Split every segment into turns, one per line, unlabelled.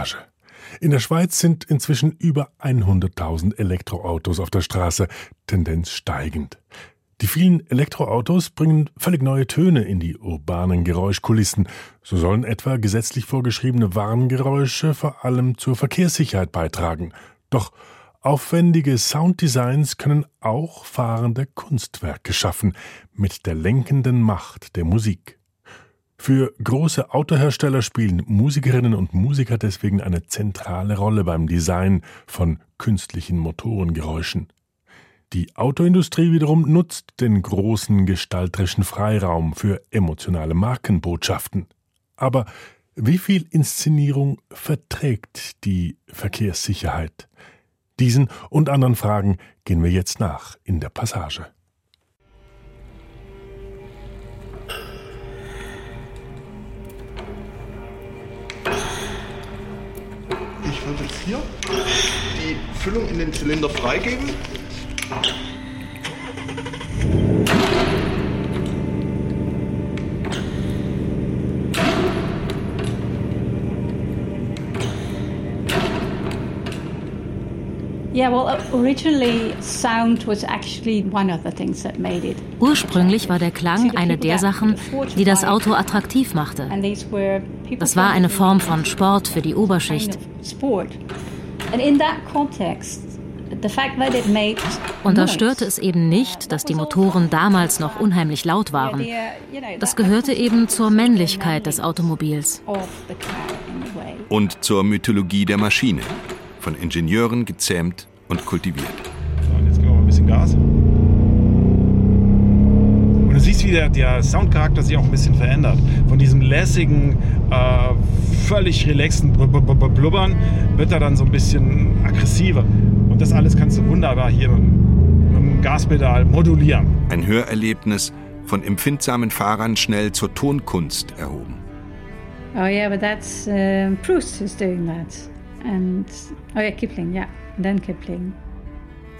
Passage. In der Schweiz sind inzwischen über 100.000 Elektroautos auf der Straße, Tendenz steigend. Die vielen Elektroautos bringen völlig neue Töne in die urbanen Geräuschkulissen. So sollen etwa gesetzlich vorgeschriebene Warngeräusche vor allem zur Verkehrssicherheit beitragen. Doch aufwendige Sounddesigns können auch fahrende Kunstwerke schaffen mit der lenkenden Macht der Musik. Für große Autohersteller spielen Musikerinnen und Musiker deswegen eine zentrale Rolle beim Design von künstlichen Motorengeräuschen. Die Autoindustrie wiederum nutzt den großen gestalterischen Freiraum für emotionale Markenbotschaften. Aber wie viel Inszenierung verträgt die Verkehrssicherheit? Diesen und anderen Fragen gehen wir jetzt nach in der Passage.
Würde jetzt hier die Füllung in den Zylinder freigeben.
Ursprünglich war der Klang eine der Sachen, die das Auto attraktiv machte. Das war eine Form von Sport für die Oberschicht. Und da störte es eben nicht, dass die Motoren damals noch unheimlich laut waren. Das gehörte eben zur Männlichkeit des Automobils.
Und zur Mythologie der Maschine von Ingenieuren gezähmt und kultiviert.
So, und jetzt geben wir mal ein bisschen Gas. Und du siehst, wie der, der Soundcharakter sich auch ein bisschen verändert. Von diesem lässigen, äh, völlig relaxten Blubbern wird er dann so ein bisschen aggressiver. Und das alles kannst du wunderbar hier mit, mit dem Gaspedal modulieren.
Ein Hörerlebnis von empfindsamen Fahrern schnell zur Tonkunst erhoben.
Oh yeah, but that's uh, Proust who's doing that. And oh yeah, Kipling, yeah. Dan Kipling.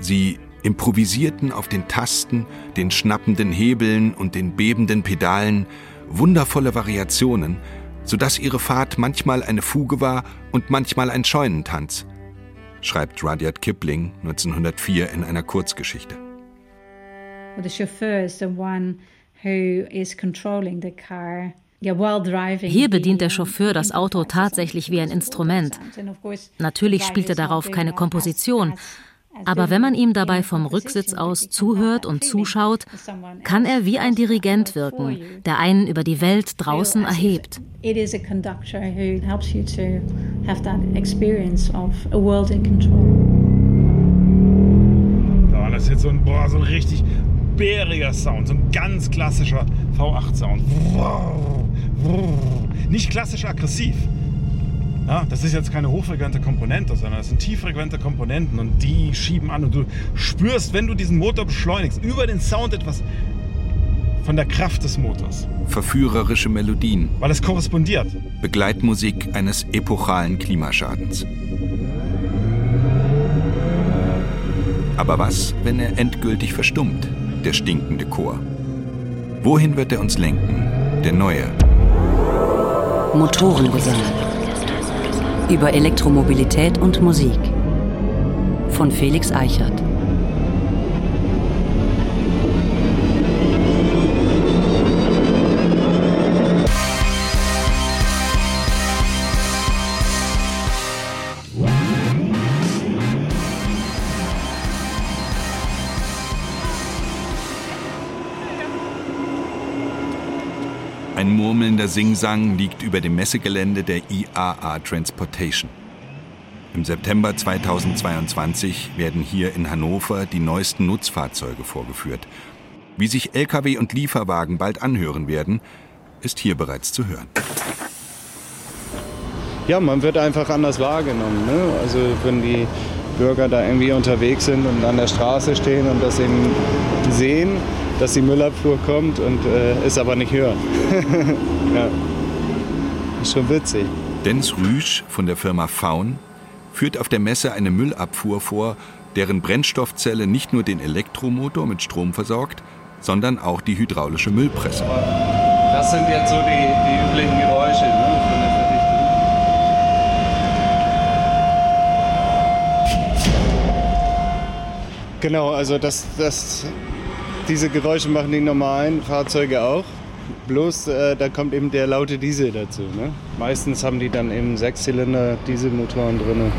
Sie improvisierten auf den Tasten, den schnappenden Hebeln und den bebenden Pedalen wundervolle Variationen, sodass ihre Fahrt manchmal eine Fuge war und manchmal ein Scheunentanz, schreibt Rudyard Kipling 1904 in einer Kurzgeschichte.
The chauffeur is the one who is controlling the car
hier bedient der Chauffeur das Auto tatsächlich wie ein Instrument. Natürlich spielt er darauf keine Komposition, aber wenn man ihm dabei vom Rücksitz aus zuhört und zuschaut, kann er wie ein Dirigent wirken, der einen über die Welt draußen erhebt.
Ja, das ist jetzt so ein, boah, so ein richtig bäriger Sound, so ein ganz klassischer V8-Sound. Nicht klassisch aggressiv. Ja, das ist jetzt keine hochfrequente Komponente, sondern das sind tieffrequente Komponenten und die schieben an und du spürst, wenn du diesen Motor beschleunigst, über den Sound etwas von der Kraft des Motors.
Verführerische Melodien.
Weil es korrespondiert.
Begleitmusik eines epochalen Klimaschadens. Aber was, wenn er endgültig verstummt, der stinkende Chor? Wohin wird er uns lenken, der neue?
Motorengesang. Über Elektromobilität und Musik. Von Felix Eichert.
Singsang liegt über dem Messegelände der IAA Transportation. Im September 2022 werden hier in Hannover die neuesten Nutzfahrzeuge vorgeführt. Wie sich Lkw und Lieferwagen bald anhören werden, ist hier bereits zu hören.
Ja, man wird einfach anders wahrgenommen. Ne? Also wenn die Bürger da irgendwie unterwegs sind und an der Straße stehen und das eben sehen, dass die Müllabfuhr kommt und äh, es aber nicht hören. ja. Ist schon witzig.
Denz Rüsch von der Firma Faun führt auf der Messe eine Müllabfuhr vor, deren Brennstoffzelle nicht nur den Elektromotor mit Strom versorgt, sondern auch die hydraulische Müllpresse.
Das sind jetzt so die, die üblichen Geräusche ne, von der Verdichtung. Genau, also das, das diese Geräusche machen die normalen Fahrzeuge auch. Bloß äh, da kommt eben der laute Diesel dazu. Ne? Meistens haben die dann eben Sechszylinder Dieselmotoren drin.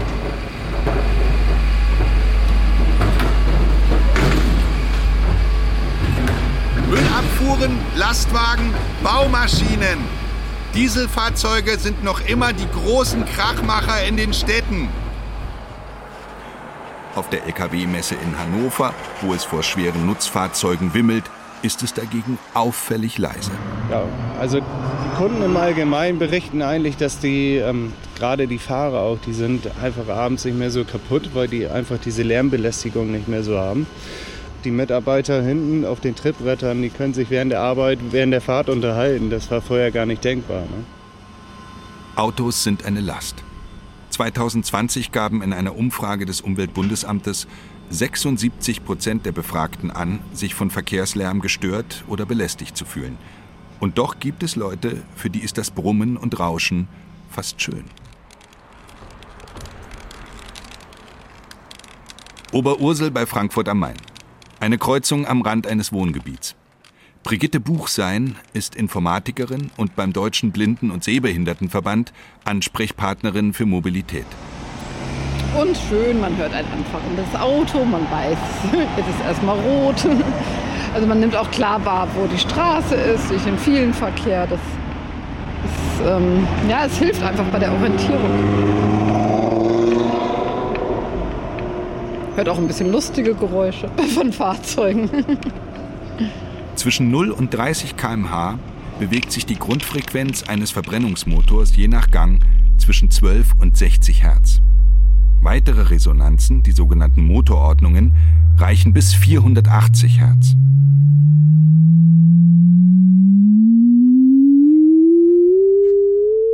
Müllabfuhren, Lastwagen, Baumaschinen. Dieselfahrzeuge sind noch immer die großen Krachmacher in den Städten. Auf der Lkw-Messe in Hannover, wo es vor schweren Nutzfahrzeugen wimmelt, ist es dagegen auffällig leise.
Ja, also die Kunden im Allgemeinen berichten eigentlich, dass die, ähm, gerade die Fahrer auch, die sind einfach abends nicht mehr so kaputt, weil die einfach diese Lärmbelästigung nicht mehr so haben. Die Mitarbeiter hinten auf den Trittbrettern, die können sich während der Arbeit, während der Fahrt unterhalten. Das war vorher gar nicht denkbar. Ne?
Autos sind eine Last. 2020 gaben in einer Umfrage des Umweltbundesamtes 76 Prozent der Befragten an, sich von Verkehrslärm gestört oder belästigt zu fühlen. Und doch gibt es Leute, für die ist das Brummen und Rauschen fast schön. Oberursel bei Frankfurt am Main. Eine Kreuzung am Rand eines Wohngebiets. Brigitte Buchsein ist Informatikerin und beim Deutschen Blinden- und Sehbehindertenverband Ansprechpartnerin für Mobilität
und schön. Man hört ein anfahrendes Auto, man weiß, jetzt ist erstmal rot. Also man nimmt auch klar wahr, wo die Straße ist, durch den vielen Verkehr. Das ist, ähm, ja, es hilft einfach bei der Orientierung. Hört auch ein bisschen lustige Geräusche von Fahrzeugen.
Zwischen 0 und 30 km/h bewegt sich die Grundfrequenz eines Verbrennungsmotors je nach Gang zwischen 12 und 60 Hertz. Weitere Resonanzen, die sogenannten Motorordnungen, reichen bis 480 Hertz.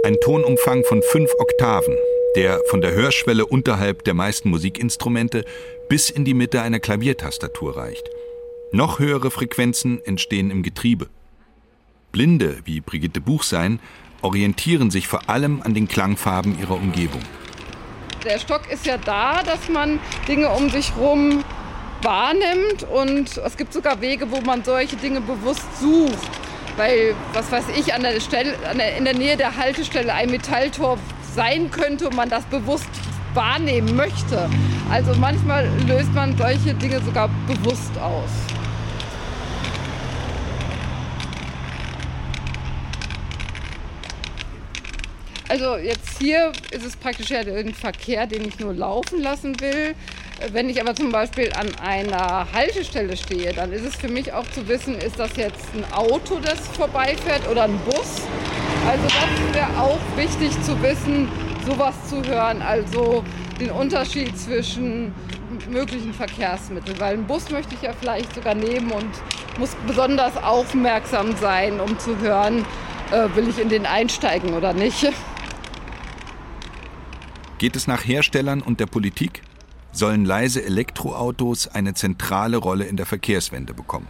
Ein Tonumfang von fünf Oktaven, der von der Hörschwelle unterhalb der meisten Musikinstrumente bis in die Mitte einer Klaviertastatur reicht. Noch höhere Frequenzen entstehen im Getriebe. Blinde, wie Brigitte Buchsein, orientieren sich vor allem an den Klangfarben ihrer Umgebung
der Stock ist ja da, dass man Dinge um sich herum wahrnimmt und es gibt sogar Wege, wo man solche Dinge bewusst sucht. Weil, was weiß ich, an der Stelle, an der, in der Nähe der Haltestelle ein Metalltor sein könnte und man das bewusst wahrnehmen möchte. Also manchmal löst man solche Dinge sogar bewusst aus. Also jetzt hier ist es praktisch ja ein Verkehr, den ich nur laufen lassen will. Wenn ich aber zum Beispiel an einer Haltestelle stehe, dann ist es für mich auch zu wissen, ist das jetzt ein Auto, das vorbeifährt oder ein Bus. Also das wäre auch wichtig zu wissen, sowas zu hören. Also den Unterschied zwischen möglichen Verkehrsmitteln. Weil einen Bus möchte ich ja vielleicht sogar nehmen und muss besonders aufmerksam sein, um zu hören, äh, will ich in den einsteigen oder nicht.
Geht es nach Herstellern und der Politik? Sollen leise Elektroautos eine zentrale Rolle in der Verkehrswende bekommen?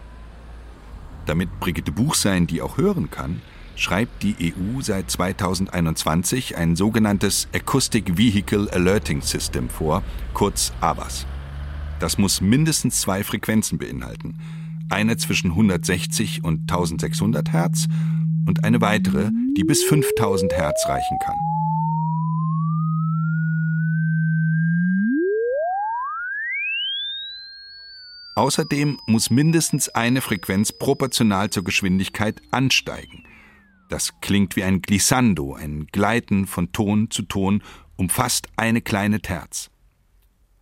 Damit Brigitte Buchsein die auch hören kann, schreibt die EU seit 2021 ein sogenanntes Acoustic Vehicle Alerting System vor, kurz AVAS. Das muss mindestens zwei Frequenzen beinhalten. Eine zwischen 160 und 1600 Hertz und eine weitere, die bis 5000 Hertz reichen kann. Außerdem muss mindestens eine Frequenz proportional zur Geschwindigkeit ansteigen. Das klingt wie ein Glissando, ein Gleiten von Ton zu Ton um fast eine kleine Terz.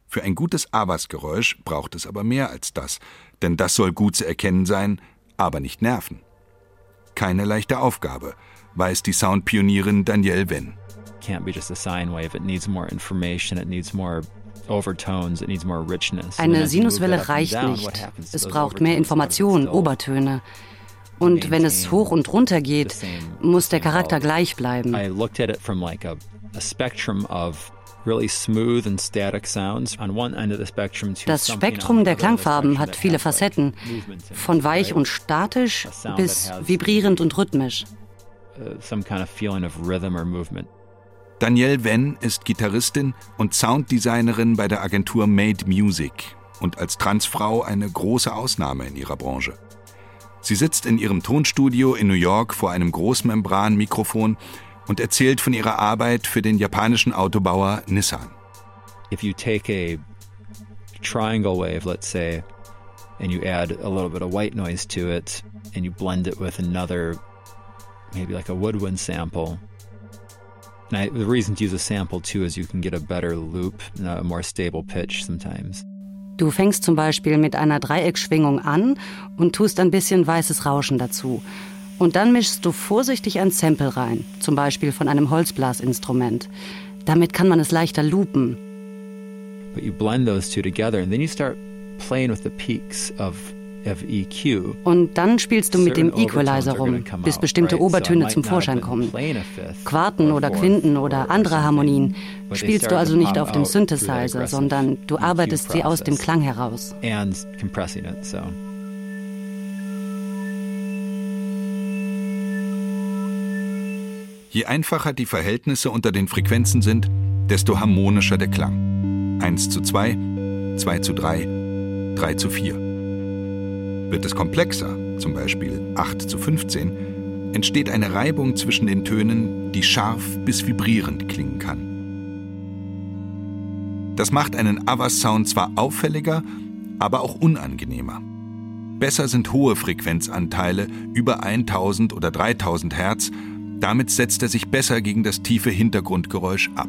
Für ein gutes Abas-Geräusch braucht es aber mehr als das, denn das soll gut zu erkennen sein, aber nicht nerven. Keine leichte Aufgabe, weiß die Soundpionierin Danielle Wenn. Can't be just a sine wave. It needs more information. It needs more
eine Sinuswelle reicht nicht. Es braucht mehr Information, Obertöne. Und wenn es hoch und runter geht, muss der Charakter gleich bleiben. Das Spektrum der Klangfarben hat viele Facetten, von weich und statisch bis vibrierend und rhythmisch. Uh,
Danielle Wenn ist Gitarristin und Sounddesignerin bei der Agentur Made Music. und als Transfrau eine große Ausnahme in ihrer Branche. Sie sitzt in ihrem Tonstudio in New York vor einem Großmembran-Mikrofon und erzählt von ihrer Arbeit für den japanischen Autobauer Nissan.
If you take a triangle wave, let's say, and you add a little bit of white noise to it, and you blend it with another, maybe like a woodwind sample. And I, the reason to use a sample too is you can get a better loop, a more stable pitch sometimes.
Du fängst zum Beispiel mit einer Dreieckschwingung an und tust ein bisschen weißes Rauschen dazu. Und dann mischst du vorsichtig ein Sample rein, zum Beispiel von einem Holzblasinstrument. Damit kann man es leichter loopen.
But you blend those two together and then you start playing with the peaks of
und dann spielst du mit dem Equalizer rum, bis bestimmte Obertöne zum Vorschein kommen. Quarten oder Quinten oder andere Harmonien spielst du also nicht auf dem Synthesizer, sondern du arbeitest sie aus dem Klang heraus.
Je einfacher die Verhältnisse unter den Frequenzen sind, desto harmonischer der Klang. 1 zu 2, 2 zu 3, 3 zu 4. Wird es komplexer, zum Beispiel 8 zu 15, entsteht eine Reibung zwischen den Tönen, die scharf bis vibrierend klingen kann. Das macht einen Avas-Sound zwar auffälliger, aber auch unangenehmer. Besser sind hohe Frequenzanteile über 1000 oder 3000 Hertz, damit setzt er sich besser gegen das tiefe Hintergrundgeräusch ab.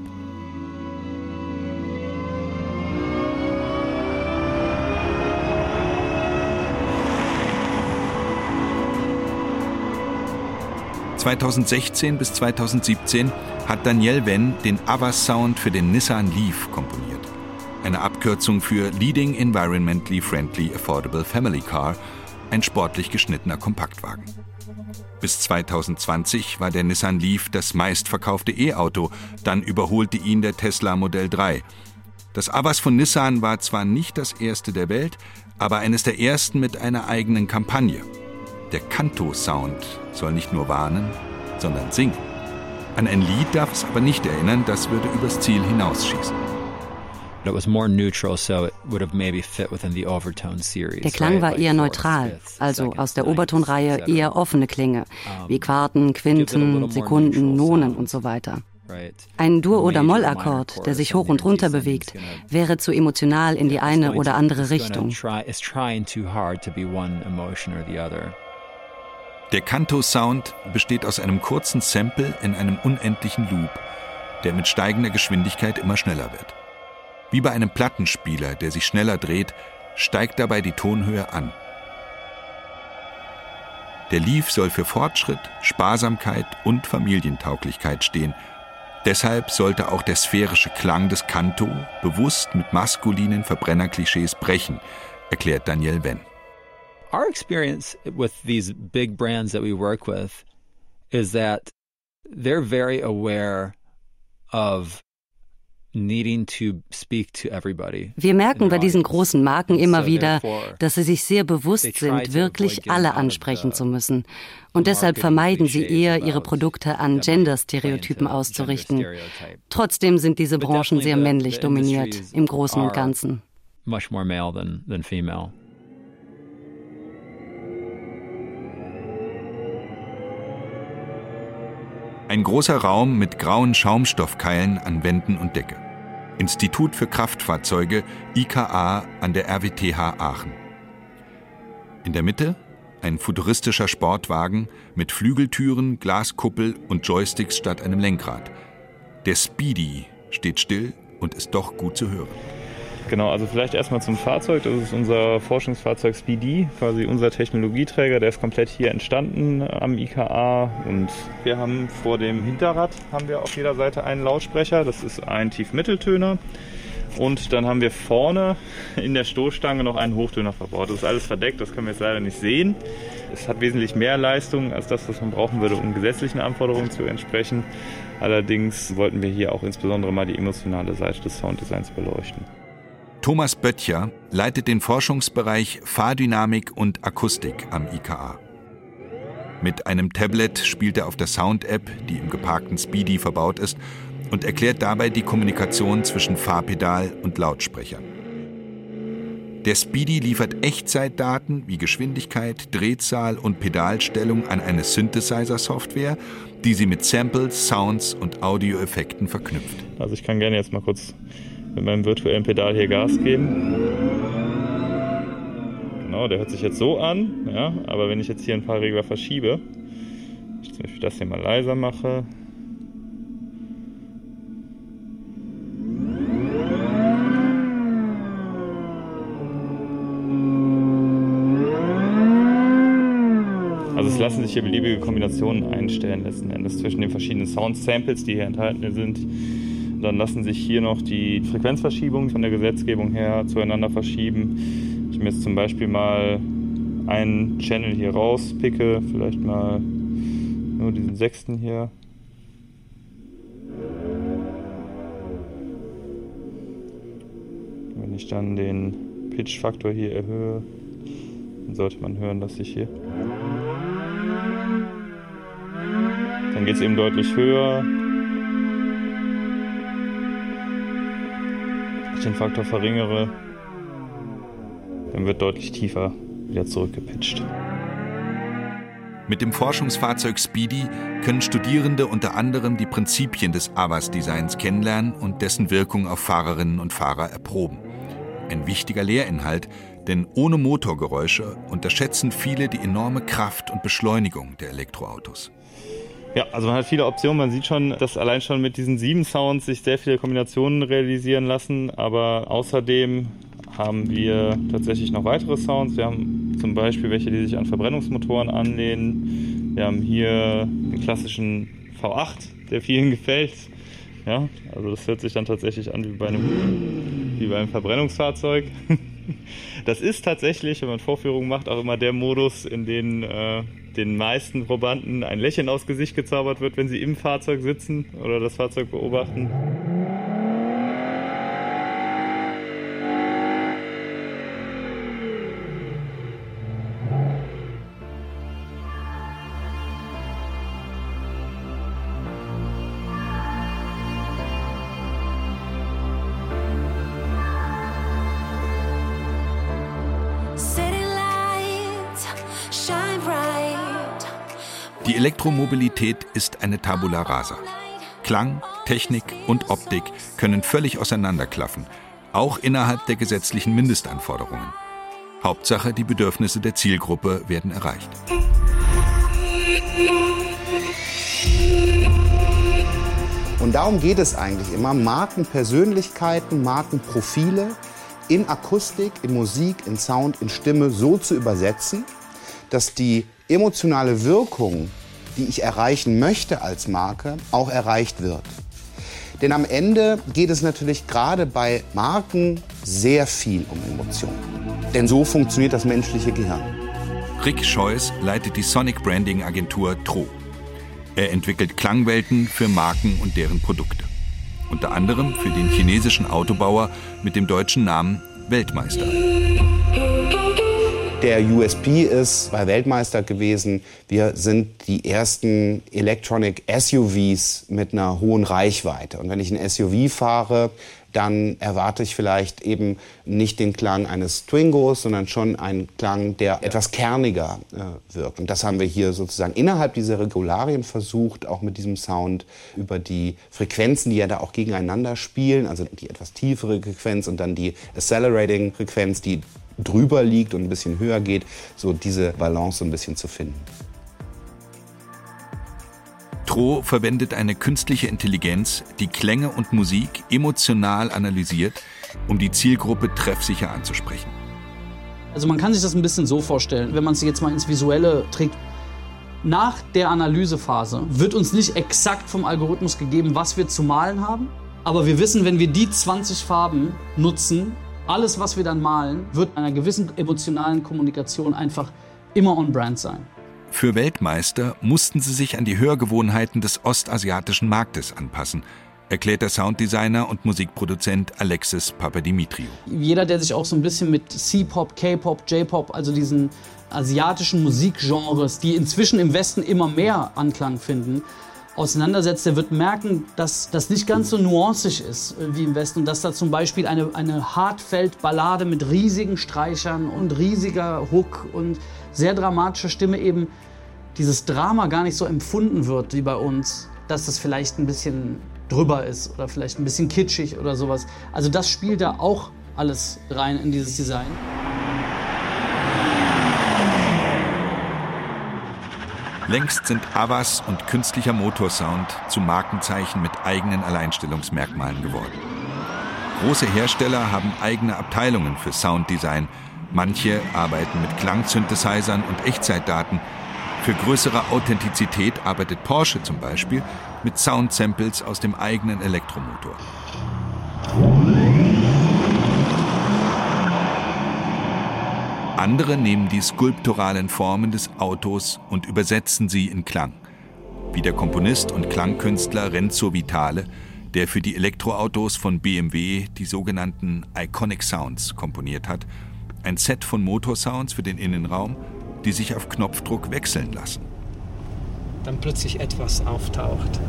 ...2016 bis 2017 hat Daniel Wenn den Avas-Sound für den Nissan Leaf komponiert. Eine Abkürzung für Leading Environmentally Friendly Affordable Family Car, ein sportlich geschnittener Kompaktwagen. Bis 2020 war der Nissan Leaf das meistverkaufte E-Auto, dann überholte ihn der Tesla Modell 3. Das Avas von Nissan war zwar nicht das erste der Welt, aber eines der ersten mit einer eigenen Kampagne. Der Kanto-Sound soll nicht nur warnen, sondern singen. An ein Lied darf es aber nicht erinnern, das würde übers Ziel hinausschießen.
Der Klang war eher neutral, also aus der Obertonreihe eher offene Klänge, wie Quarten, Quinten, Sekunden, Nonen und so weiter. Ein Dur- oder Mollakkord, der sich hoch und runter bewegt, wäre zu emotional in die eine oder andere Richtung.
Der Kanto-Sound besteht aus einem kurzen Sample in einem unendlichen Loop, der mit steigender Geschwindigkeit immer schneller wird. Wie bei einem Plattenspieler, der sich schneller dreht, steigt dabei die Tonhöhe an. Der Leaf soll für Fortschritt, Sparsamkeit und Familientauglichkeit stehen. Deshalb sollte auch der sphärische Klang des Kanto bewusst mit maskulinen Verbrennerklischees brechen, erklärt Daniel Wenn.
Our experience with these big brands that we work with is that they're very aware of
wir merken bei diesen großen Marken immer wieder, dass sie sich sehr bewusst sind, wirklich alle ansprechen zu müssen. Und deshalb vermeiden sie eher, ihre Produkte an Gender-Stereotypen auszurichten. Trotzdem sind diese Branchen sehr männlich dominiert, im Großen und Ganzen.
Much more male than, than female.
Ein großer Raum mit grauen Schaumstoffkeilen an Wänden und Decke. Institut für Kraftfahrzeuge IKA an der RWTH Aachen. In der Mitte ein futuristischer Sportwagen mit Flügeltüren, Glaskuppel und Joysticks statt einem Lenkrad. Der Speedy steht still und ist doch gut zu hören.
Genau, also vielleicht erstmal zum Fahrzeug. Das ist unser Forschungsfahrzeug Speedy, quasi unser Technologieträger. Der ist komplett hier entstanden am IKA. Und wir haben vor dem Hinterrad haben wir auf jeder Seite einen Lautsprecher. Das ist ein Tiefmitteltöner. Und dann haben wir vorne in der Stoßstange noch einen Hochtöner verbaut. Das ist alles verdeckt, das können wir jetzt leider nicht sehen. Es hat wesentlich mehr Leistung als das, was man brauchen würde, um gesetzlichen Anforderungen zu entsprechen. Allerdings wollten wir hier auch insbesondere mal die emotionale Seite des Sounddesigns beleuchten.
Thomas Böttcher leitet den Forschungsbereich Fahrdynamik und Akustik am IKA. Mit einem Tablet spielt er auf der Sound-App, die im geparkten Speedy verbaut ist, und erklärt dabei die Kommunikation zwischen Fahrpedal und Lautsprechern. Der Speedy liefert Echtzeitdaten wie Geschwindigkeit, Drehzahl und Pedalstellung an eine Synthesizer-Software, die sie mit Samples, Sounds und Audioeffekten verknüpft.
Also ich kann gerne jetzt mal kurz mit meinem virtuellen Pedal hier Gas geben. Genau, der hört sich jetzt so an, ja, aber wenn ich jetzt hier ein paar Regler verschiebe, ich zum Beispiel das hier mal leiser mache, Also es lassen sich hier beliebige Kombinationen einstellen letzten Endes zwischen den verschiedenen Sound-Samples, die hier enthalten sind. Dann lassen sich hier noch die Frequenzverschiebungen von der Gesetzgebung her zueinander verschieben. Ich mir jetzt zum Beispiel mal einen Channel hier rauspicke, vielleicht mal nur diesen sechsten hier. Wenn ich dann den Pitch-Faktor hier erhöhe, dann sollte man hören, dass ich hier Dann geht es eben deutlich höher. Den Faktor verringere, dann wird deutlich tiefer wieder zurückgepitcht.
Mit dem Forschungsfahrzeug Speedy können Studierende unter anderem die Prinzipien des AVAS-Designs kennenlernen und dessen Wirkung auf Fahrerinnen und Fahrer erproben. Ein wichtiger Lehrinhalt, denn ohne Motorgeräusche unterschätzen viele die enorme Kraft und Beschleunigung der Elektroautos.
Ja, also man hat viele Optionen. Man sieht schon, dass allein schon mit diesen sieben Sounds sich sehr viele Kombinationen realisieren lassen. Aber außerdem haben wir tatsächlich noch weitere Sounds. Wir haben zum Beispiel welche, die sich an Verbrennungsmotoren anlehnen. Wir haben hier den klassischen V8, der vielen gefällt. Ja, also das hört sich dann tatsächlich an wie bei einem, wie bei einem Verbrennungsfahrzeug. Das ist tatsächlich, wenn man Vorführungen macht, auch immer der Modus, in dem äh, den meisten Probanden ein Lächeln aufs Gesicht gezaubert wird, wenn sie im Fahrzeug sitzen oder das Fahrzeug beobachten.
Elektromobilität ist eine Tabula rasa. Klang, Technik und Optik können völlig auseinanderklaffen, auch innerhalb der gesetzlichen Mindestanforderungen. Hauptsache, die Bedürfnisse der Zielgruppe werden erreicht.
Und darum geht es eigentlich immer, Markenpersönlichkeiten, Markenprofile in Akustik, in Musik, in Sound, in Stimme so zu übersetzen, dass die emotionale Wirkung die ich erreichen möchte als Marke, auch erreicht wird. Denn am Ende geht es natürlich gerade bei Marken sehr viel um Emotionen. Denn so funktioniert das menschliche Gehirn.
Rick Scheuß leitet die Sonic Branding Agentur Tro. Er entwickelt Klangwelten für Marken und deren Produkte. Unter anderem für den chinesischen Autobauer mit dem deutschen Namen Weltmeister.
Der USP ist bei Weltmeister gewesen, wir sind die ersten Electronic SUVs mit einer hohen Reichweite. Und wenn ich ein SUV fahre, dann erwarte ich vielleicht eben nicht den Klang eines Twingos, sondern schon einen Klang, der etwas kerniger äh, wirkt. Und das haben wir hier sozusagen innerhalb dieser Regularien versucht, auch mit diesem Sound über die Frequenzen, die ja da auch gegeneinander spielen, also die etwas tiefere Frequenz und dann die Accelerating-Frequenz, die drüber liegt und ein bisschen höher geht, so diese Balance so ein bisschen zu finden.
Tro verwendet eine künstliche Intelligenz, die Klänge und Musik emotional analysiert, um die Zielgruppe treffsicher anzusprechen.
Also man kann sich das ein bisschen so vorstellen, wenn man es jetzt mal ins Visuelle trägt. Nach der Analysephase wird uns nicht exakt vom Algorithmus gegeben, was wir zu malen haben, aber wir wissen, wenn wir die 20 Farben nutzen, alles, was wir dann malen, wird einer gewissen emotionalen Kommunikation einfach immer on brand sein.
Für Weltmeister mussten sie sich an die Hörgewohnheiten des ostasiatischen Marktes anpassen, erklärt der Sounddesigner und Musikproduzent Alexis Papadimitriou.
Jeder, der sich auch so ein bisschen mit C-Pop, K-Pop, J-Pop, also diesen asiatischen Musikgenres, die inzwischen im Westen immer mehr Anklang finden, auseinandersetzt, der wird merken, dass das nicht ganz so nuancig ist äh, wie im Westen und dass da zum Beispiel eine, eine Hartfeld-Ballade mit riesigen Streichern und riesiger Hook und sehr dramatischer Stimme eben dieses Drama gar nicht so empfunden wird wie bei uns, dass das vielleicht ein bisschen drüber ist oder vielleicht ein bisschen kitschig oder sowas. Also das spielt da auch alles rein in dieses Design.
Längst sind Avas und künstlicher Motorsound zu Markenzeichen mit eigenen Alleinstellungsmerkmalen geworden. Große Hersteller haben eigene Abteilungen für Sounddesign. Manche arbeiten mit Klangsynthesizern und Echtzeitdaten. Für größere Authentizität arbeitet Porsche zum Beispiel mit Soundsamples aus dem eigenen Elektromotor. Andere nehmen die skulpturalen Formen des Autos und übersetzen sie in Klang. Wie der Komponist und Klangkünstler Renzo Vitale, der für die Elektroautos von BMW die sogenannten Iconic Sounds komponiert hat. Ein Set von Motorsounds für den Innenraum, die sich auf Knopfdruck wechseln lassen.
Dann plötzlich etwas auftaucht.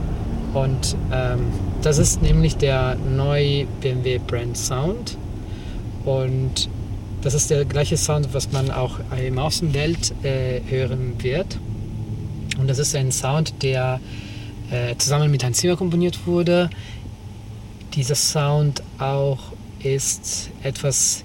Und ähm, das ist nämlich der neue BMW Brand Sound. Und das ist der gleiche Sound, was man auch im Außenwelt äh, hören wird. Und das ist ein Sound, der äh, zusammen mit Hans Zimmer komponiert wurde. Dieser Sound auch ist etwas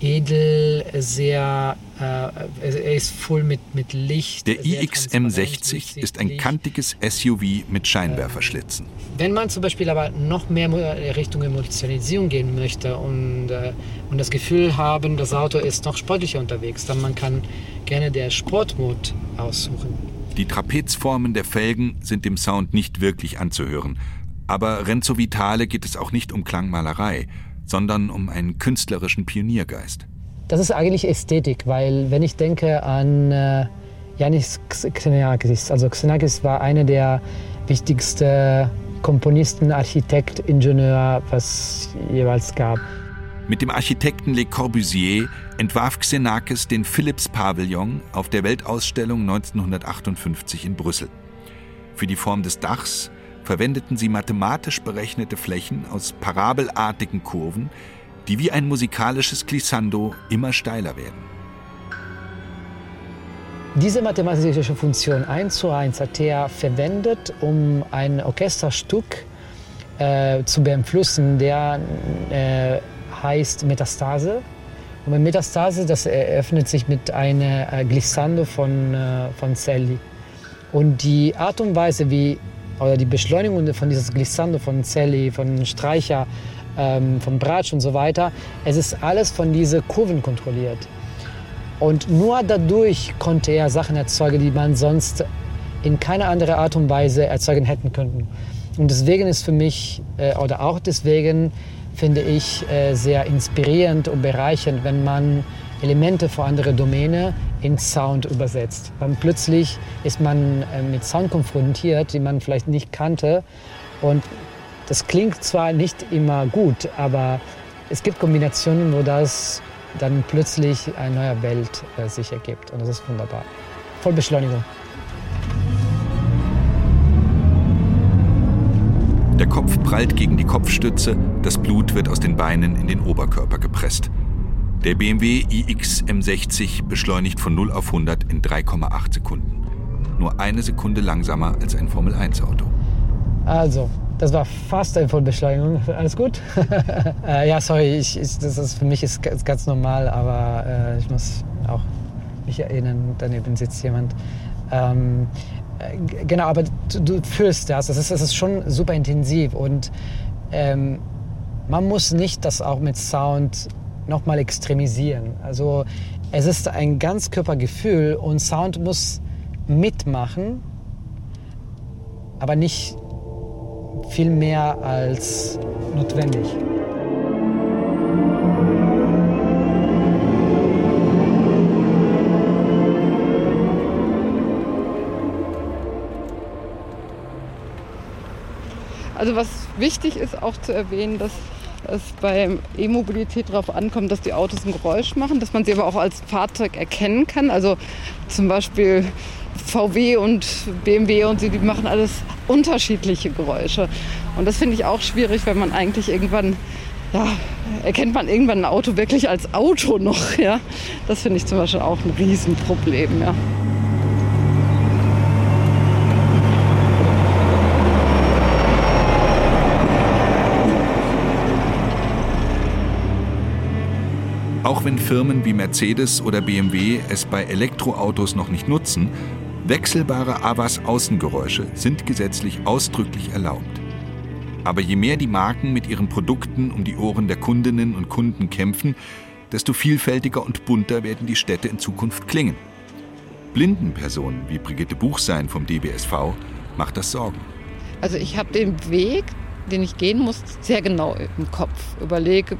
edel, sehr, er ist voll mit, mit Licht.
Der iXM60 ist ein kantiges SUV mit Scheinwerferschlitzen.
Wenn man zum Beispiel aber noch mehr Richtung Emotionalisierung gehen möchte und, äh, und das Gefühl haben, das Auto ist noch sportlicher unterwegs, dann man kann gerne der Sportmod aussuchen.
Die Trapezformen der Felgen sind dem Sound nicht wirklich anzuhören. Aber Renzo Vitale geht es auch nicht um Klangmalerei, sondern um einen künstlerischen Pioniergeist.
Das ist eigentlich Ästhetik, weil wenn ich denke an äh, Yanis Xenakis, also Xenakis war einer der wichtigsten Komponisten, Architekt, Ingenieur, was jeweils gab.
Mit dem Architekten Le Corbusier entwarf Xenakis den Philips-Pavillon auf der Weltausstellung 1958 in Brüssel. Für die Form des Dachs verwendeten sie mathematisch berechnete Flächen aus parabelartigen Kurven, die wie ein musikalisches Glissando immer steiler werden.
Diese mathematische Funktion 1 zu 1 hat er verwendet, um ein Orchesterstück äh, zu beeinflussen, der äh, heißt Metastase. Und bei Metastase, das eröffnet sich mit einem äh, Glissando von, äh, von Celli. Und die Art und Weise, wie oder die Beschleunigung von dieses Glissando von Celli, von Streicher, ähm, von Bratsch und so weiter, es ist alles von diesen Kurven kontrolliert. Und nur dadurch konnte er Sachen erzeugen, die man sonst in keiner anderen Art und Weise erzeugen hätten können. Und deswegen ist für mich, äh, oder auch deswegen finde ich äh, sehr inspirierend und bereichernd, wenn man Elemente von anderen Domänen in Sound übersetzt. Dann plötzlich ist man äh, mit Sound konfrontiert, die man vielleicht nicht kannte. Und das klingt zwar nicht immer gut, aber es gibt Kombinationen, wo das dann plötzlich eine neue Welt äh, sich ergibt. Und das ist wunderbar. Voll Beschleunigung.
Der Kopf prallt gegen die Kopfstütze, das Blut wird aus den Beinen in den Oberkörper gepresst. Der BMW iX M60 beschleunigt von 0 auf 100 in 3,8 Sekunden. Nur eine Sekunde langsamer als ein Formel-1-Auto.
Also, das war fast eine Vollbeschleunigung. Alles gut? äh, ja, sorry, ich, ich, das ist, für mich ist ganz normal, aber äh, ich muss auch mich erinnern, daneben sitzt jemand. Ähm, äh, genau, aber du, du, fühlst das. Das ist, das ist schon super intensiv und ähm, man muss nicht das auch mit Sound nochmal extremisieren. Also es ist ein Ganzkörpergefühl und Sound muss mitmachen, aber nicht viel mehr als notwendig.
Also was wichtig ist auch zu erwähnen, dass es bei E-Mobilität darauf ankommt, dass die Autos ein Geräusch machen, dass man sie aber auch als Fahrzeug erkennen kann. Also zum Beispiel VW und BMW und sie, die machen alles unterschiedliche Geräusche. Und das finde ich auch schwierig, wenn man eigentlich irgendwann, ja, erkennt man irgendwann ein Auto wirklich als Auto noch, ja. Das finde ich zum Beispiel auch ein Riesenproblem, ja.
Auch wenn Firmen wie Mercedes oder BMW es bei Elektroautos noch nicht nutzen, wechselbare AVAS-Außengeräusche sind gesetzlich ausdrücklich erlaubt. Aber je mehr die Marken mit ihren Produkten um die Ohren der Kundinnen und Kunden kämpfen, desto vielfältiger und bunter werden die Städte in Zukunft klingen. Blinden Personen wie Brigitte Buchsein vom DBSV macht das Sorgen.
Also ich habe den Weg, den ich gehen muss, sehr genau im Kopf. Überlege,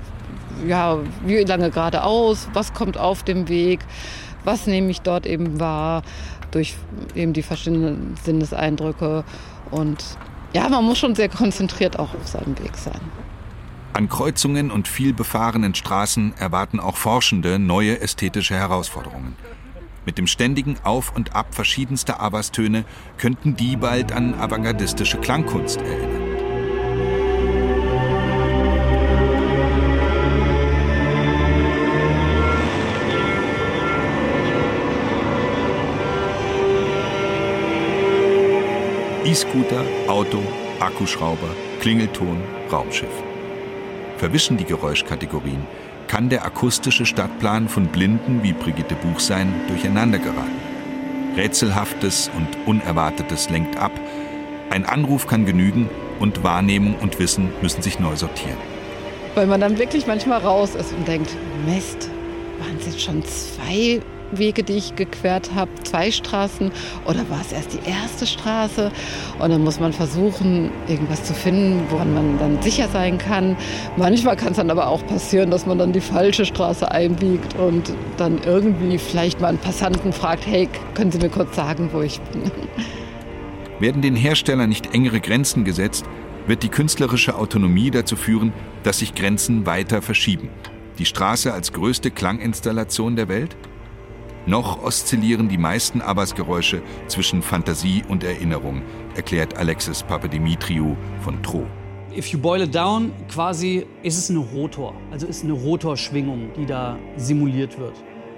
ja, wie lange geradeaus, was kommt auf dem Weg, was nehme ich dort eben wahr durch eben die verschiedenen Sinneseindrücke. Und ja, man muss schon sehr konzentriert auch auf seinem Weg sein.
An Kreuzungen und viel befahrenen Straßen erwarten auch Forschende neue ästhetische Herausforderungen. Mit dem ständigen Auf und Ab verschiedenster Avas-Töne könnten die bald an avantgardistische Klangkunst erinnern. E-Scooter, Auto, Akkuschrauber, Klingelton, Raumschiff. Verwischen die Geräuschkategorien, kann der akustische Stadtplan von Blinden wie Brigitte Buchsein durcheinander geraten. Rätselhaftes und Unerwartetes lenkt ab. Ein Anruf kann genügen und Wahrnehmung und Wissen müssen sich neu sortieren.
Weil man dann wirklich manchmal raus ist und denkt, Mist, waren es jetzt schon zwei Wege, die ich gequert habe, zwei Straßen oder war es erst die erste Straße? Und dann muss man versuchen, irgendwas zu finden, woran man dann sicher sein kann. Manchmal kann es dann aber auch passieren, dass man dann die falsche Straße einbiegt und dann irgendwie vielleicht mal einen Passanten fragt, hey, können Sie mir kurz sagen, wo ich bin?
Werden den Herstellern nicht engere Grenzen gesetzt, wird die künstlerische Autonomie dazu führen, dass sich Grenzen weiter verschieben. Die Straße als größte Klanginstallation der Welt? Noch oszillieren die meisten Abbas-Geräusche zwischen Fantasie und Erinnerung, erklärt Alexis Papadimitriou von Tro.
If you boil it down, quasi ist es eine Rotor, also ist eine Rotorschwingung, die da simuliert wird.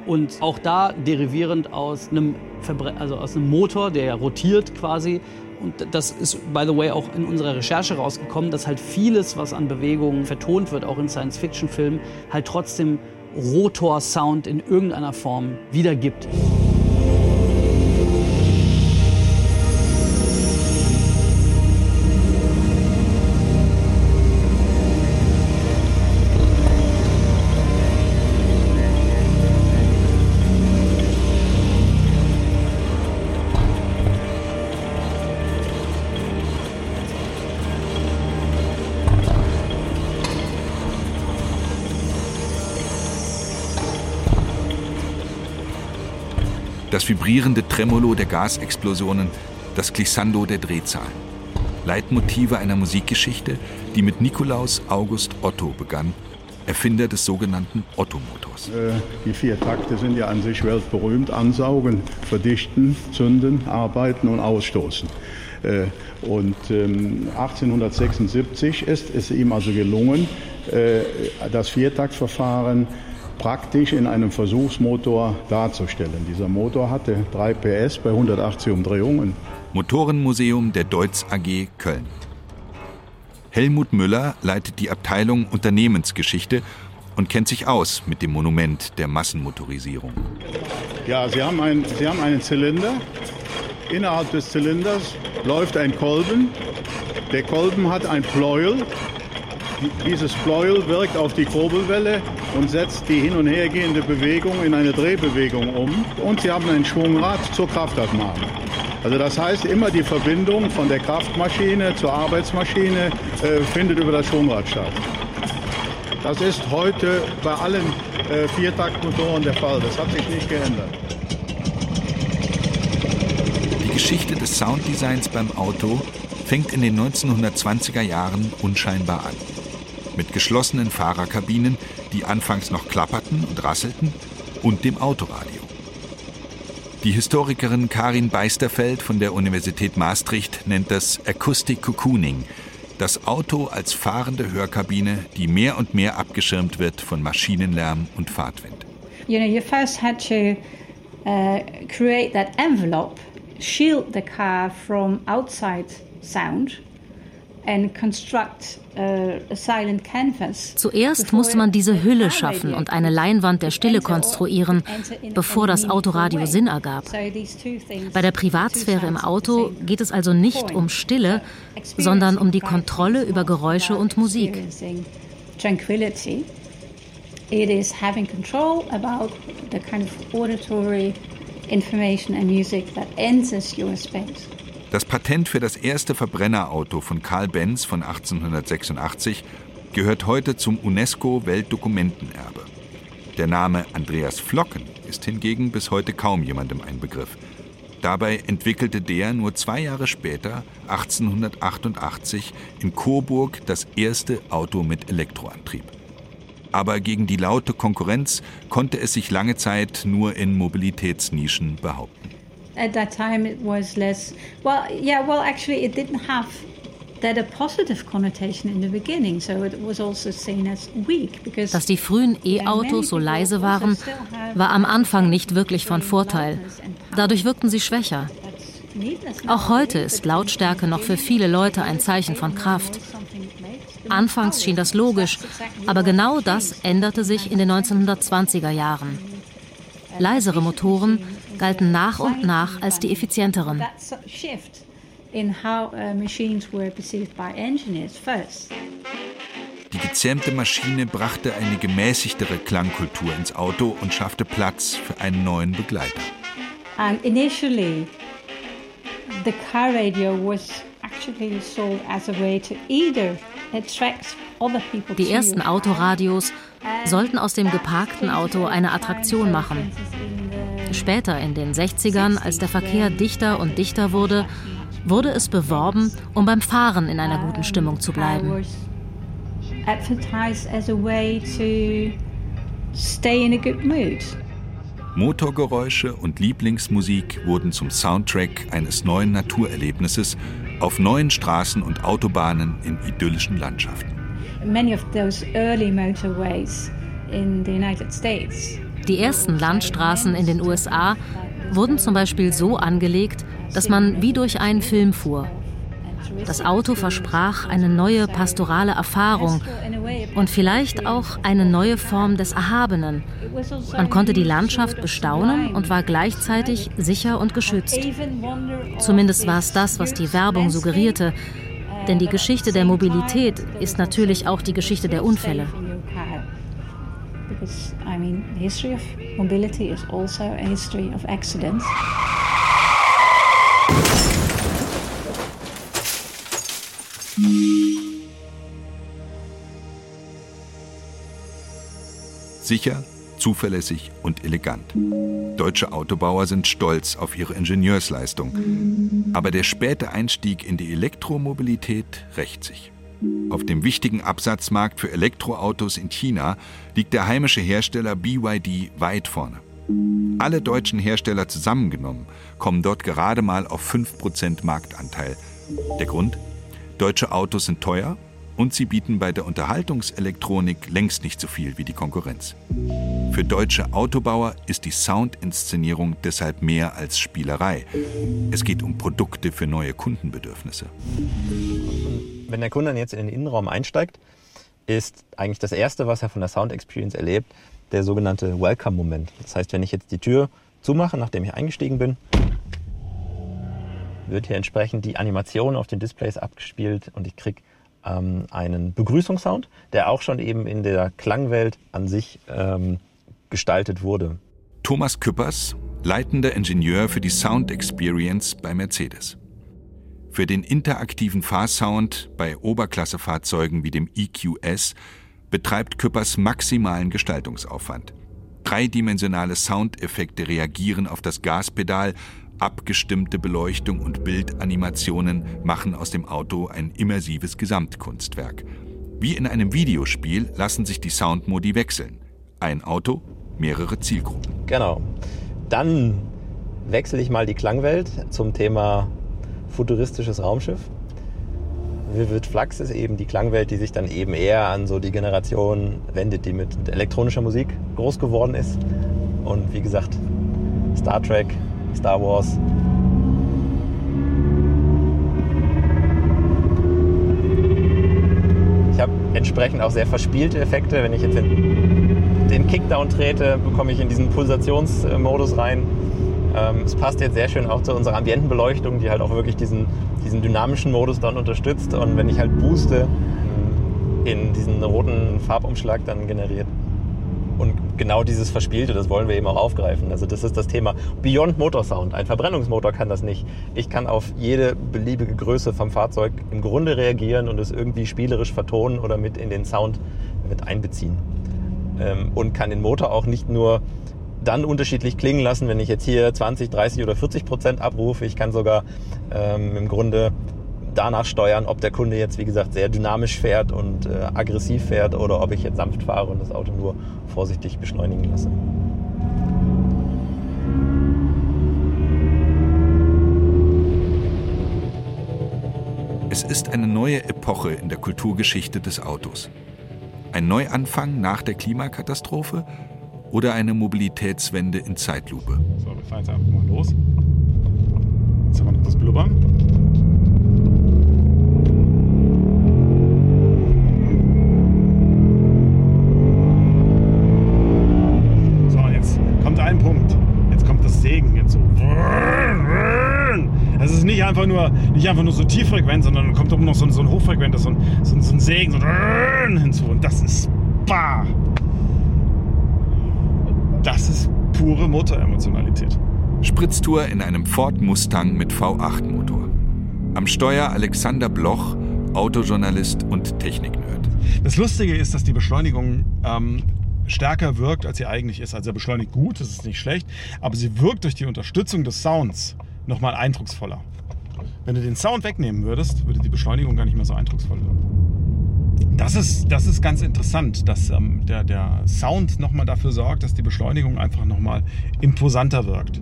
Und auch da derivierend aus einem, Verbre also aus einem Motor, der rotiert quasi. Und das ist, by the way, auch in unserer Recherche rausgekommen, dass halt vieles, was an Bewegungen vertont wird, auch in Science-Fiction-Filmen, halt trotzdem Rotor-Sound in irgendeiner Form wiedergibt.
Das vibrierende Tremolo der Gasexplosionen, das Glissando der Drehzahlen. Leitmotive einer Musikgeschichte, die mit Nikolaus August Otto begann, Erfinder des sogenannten Otto-Motors.
Äh, die vier Takte sind ja an sich weltberühmt. Ansaugen, verdichten, zünden, arbeiten und ausstoßen. Äh, und 1876 ähm, ist es ihm also gelungen, äh, das Viertaktverfahren praktisch in einem Versuchsmotor darzustellen. Dieser Motor hatte 3 PS bei 180 Umdrehungen.
Motorenmuseum der Deutz AG Köln. Helmut Müller leitet die Abteilung Unternehmensgeschichte und kennt sich aus mit dem Monument der Massenmotorisierung.
Ja, Sie haben, ein, Sie haben einen Zylinder. Innerhalb des Zylinders läuft ein Kolben. Der Kolben hat ein Pleuel. Dieses Pleuel wirkt auf die Kurbelwelle und setzt die hin und her gehende Bewegung in eine Drehbewegung um. Und Sie haben ein Schwungrad zur Kraftabnahme. Also das heißt, immer die Verbindung von der Kraftmaschine zur Arbeitsmaschine äh, findet über das Schwungrad statt. Das ist heute bei allen äh, Viertaktmotoren der Fall. Das hat sich nicht geändert.
Die Geschichte des Sounddesigns beim Auto fängt in den 1920er Jahren unscheinbar an mit geschlossenen Fahrerkabinen, die anfangs noch klapperten und rasselten, und dem Autoradio. Die Historikerin Karin Beisterfeld von der Universität Maastricht nennt das Acoustic Cocooning, das Auto als fahrende Hörkabine, die mehr und mehr abgeschirmt wird von Maschinenlärm und Fahrtwind.
You know, you first had to uh, create that envelope, shield the car from outside sound
Zuerst musste man diese Hülle schaffen und eine Leinwand der Stille konstruieren, bevor das Autoradio Sinn ergab. Bei der Privatsphäre im Auto geht es also nicht um Stille, sondern um die Kontrolle über Geräusche und Musik. It is having control about the kind of auditory information and music that enters your space.
Das Patent für das erste Verbrennerauto von Karl Benz von 1886 gehört heute zum UNESCO-Weltdokumentenerbe. Der Name Andreas Flocken ist hingegen bis heute kaum jemandem ein Begriff. Dabei entwickelte der nur zwei Jahre später, 1888, in Coburg das erste Auto mit Elektroantrieb. Aber gegen die laute Konkurrenz konnte es sich lange Zeit nur in Mobilitätsnischen behaupten
at that time it was less. Well, yeah, well, actually, it didn't have that a positive connotation in the beginning, so it was also seen as weak. Because
Dass die frühen E-Autos so leise waren, war am Anfang nicht wirklich von Vorteil. Dadurch wirkten sie schwächer. Auch heute ist Lautstärke noch für viele Leute ein Zeichen von Kraft. Anfangs schien das logisch, aber genau das änderte sich in den 1920er Jahren. Leisere Motoren galten nach und nach als die effizienteren.
Die gezähmte Maschine brachte eine gemäßigtere Klangkultur ins Auto und schaffte Platz für einen neuen Begleiter.
And initially, the car radio was actually sold as a way to either attract other people.
Die ersten Autoradios sollten aus dem geparkten Auto eine Attraktion machen. Später in den 60ern, als der Verkehr dichter und dichter wurde, wurde es beworben, um beim Fahren in einer guten Stimmung zu bleiben.
Motorgeräusche und Lieblingsmusik wurden zum Soundtrack eines neuen Naturerlebnisses auf neuen Straßen und Autobahnen in idyllischen Landschaften. Many of those early motorways
in the United States die ersten Landstraßen in den USA wurden zum Beispiel so angelegt, dass man wie durch einen Film fuhr. Das Auto versprach eine neue pastorale Erfahrung und vielleicht auch eine neue Form des Erhabenen. Man konnte die Landschaft bestaunen und war gleichzeitig sicher und geschützt. Zumindest war es das, was die Werbung suggerierte. Denn die Geschichte der Mobilität ist natürlich auch die Geschichte der Unfälle because I mean, the history of mobility is also a history of accidents.
Sicher, zuverlässig und elegant. Deutsche Autobauer sind stolz auf ihre Ingenieursleistung. Aber der späte Einstieg in die Elektromobilität rächt sich. Auf dem wichtigen Absatzmarkt für Elektroautos in China liegt der heimische Hersteller BYD weit vorne. Alle deutschen Hersteller zusammengenommen kommen dort gerade mal auf 5% Marktanteil. Der Grund? Deutsche Autos sind teuer und sie bieten bei der Unterhaltungselektronik längst nicht so viel wie die Konkurrenz. Für deutsche Autobauer ist die Soundinszenierung deshalb mehr als Spielerei. Es geht um Produkte für neue Kundenbedürfnisse.
Wenn der Kunde dann jetzt in den Innenraum einsteigt, ist eigentlich das Erste, was er von der Sound Experience erlebt, der sogenannte Welcome-Moment. Das heißt, wenn ich jetzt die Tür zumache, nachdem ich eingestiegen bin, wird hier entsprechend die Animation auf den Displays abgespielt und ich kriege ähm, einen Begrüßungssound, der auch schon eben in der Klangwelt an sich ähm, gestaltet wurde.
Thomas Küppers, leitender Ingenieur für die Sound Experience bei Mercedes. Für den interaktiven Fahrsound bei Oberklassefahrzeugen wie dem EQS betreibt Küppers maximalen Gestaltungsaufwand. Dreidimensionale Soundeffekte reagieren auf das Gaspedal, Abgestimmte Beleuchtung und Bildanimationen machen aus dem Auto ein immersives Gesamtkunstwerk. Wie in einem Videospiel lassen sich die Soundmodi wechseln. Ein Auto, mehrere Zielgruppen.
Genau. Dann wechsle ich mal die Klangwelt zum Thema futuristisches Raumschiff. Vivid Flux ist eben die Klangwelt, die sich dann eben eher an so die Generation wendet, die mit elektronischer Musik groß geworden ist. Und wie gesagt, Star Trek, Star Wars. Ich habe entsprechend auch sehr verspielte Effekte. Wenn ich jetzt den Kickdown trete, bekomme ich in diesen Pulsationsmodus rein. Ähm, es passt jetzt sehr schön auch zu unserer Ambientenbeleuchtung, die halt auch wirklich diesen, diesen dynamischen Modus dann unterstützt. Und wenn ich halt booste, in diesen roten Farbumschlag dann generiert. Und genau dieses Verspielte, das wollen wir eben auch aufgreifen. Also das ist das Thema Beyond Motorsound. Ein Verbrennungsmotor kann das nicht. Ich kann auf jede beliebige Größe vom Fahrzeug im Grunde reagieren und es irgendwie spielerisch vertonen oder mit in den Sound mit einbeziehen. Ähm, und kann den Motor auch nicht nur dann unterschiedlich klingen lassen, wenn ich jetzt hier 20, 30 oder 40 Prozent abrufe. Ich kann sogar ähm, im Grunde danach steuern, ob der Kunde jetzt, wie gesagt, sehr dynamisch fährt und äh, aggressiv fährt oder ob ich jetzt sanft fahre und das Auto nur vorsichtig beschleunigen lasse.
Es ist eine neue Epoche in der Kulturgeschichte des Autos. Ein Neuanfang nach der Klimakatastrophe oder eine Mobilitätswende in Zeitlupe.
So, wir fahren jetzt einfach mal los. Jetzt haben wir noch das Blubbern. nicht einfach nur, nicht einfach nur so tieffrequent, sondern dann kommt auch noch so, so ein hochfrequentes, so ein, so, so ein Sägen so hinzu. Und das ist bah. Das ist pure Motoremotionalität.
Spritztour in einem Ford Mustang mit V8-Motor. Am Steuer Alexander Bloch, Autojournalist und Techniknerd.
Das Lustige ist, dass die Beschleunigung ähm, stärker wirkt, als sie eigentlich ist. Also er beschleunigt gut, das ist nicht schlecht, aber sie wirkt durch die Unterstützung des Sounds nochmal eindrucksvoller. Wenn du den Sound wegnehmen würdest, würde die Beschleunigung gar nicht mehr so eindrucksvoll wirken. Das ist, das ist ganz interessant, dass ähm, der, der Sound nochmal dafür sorgt, dass die Beschleunigung einfach nochmal imposanter wirkt.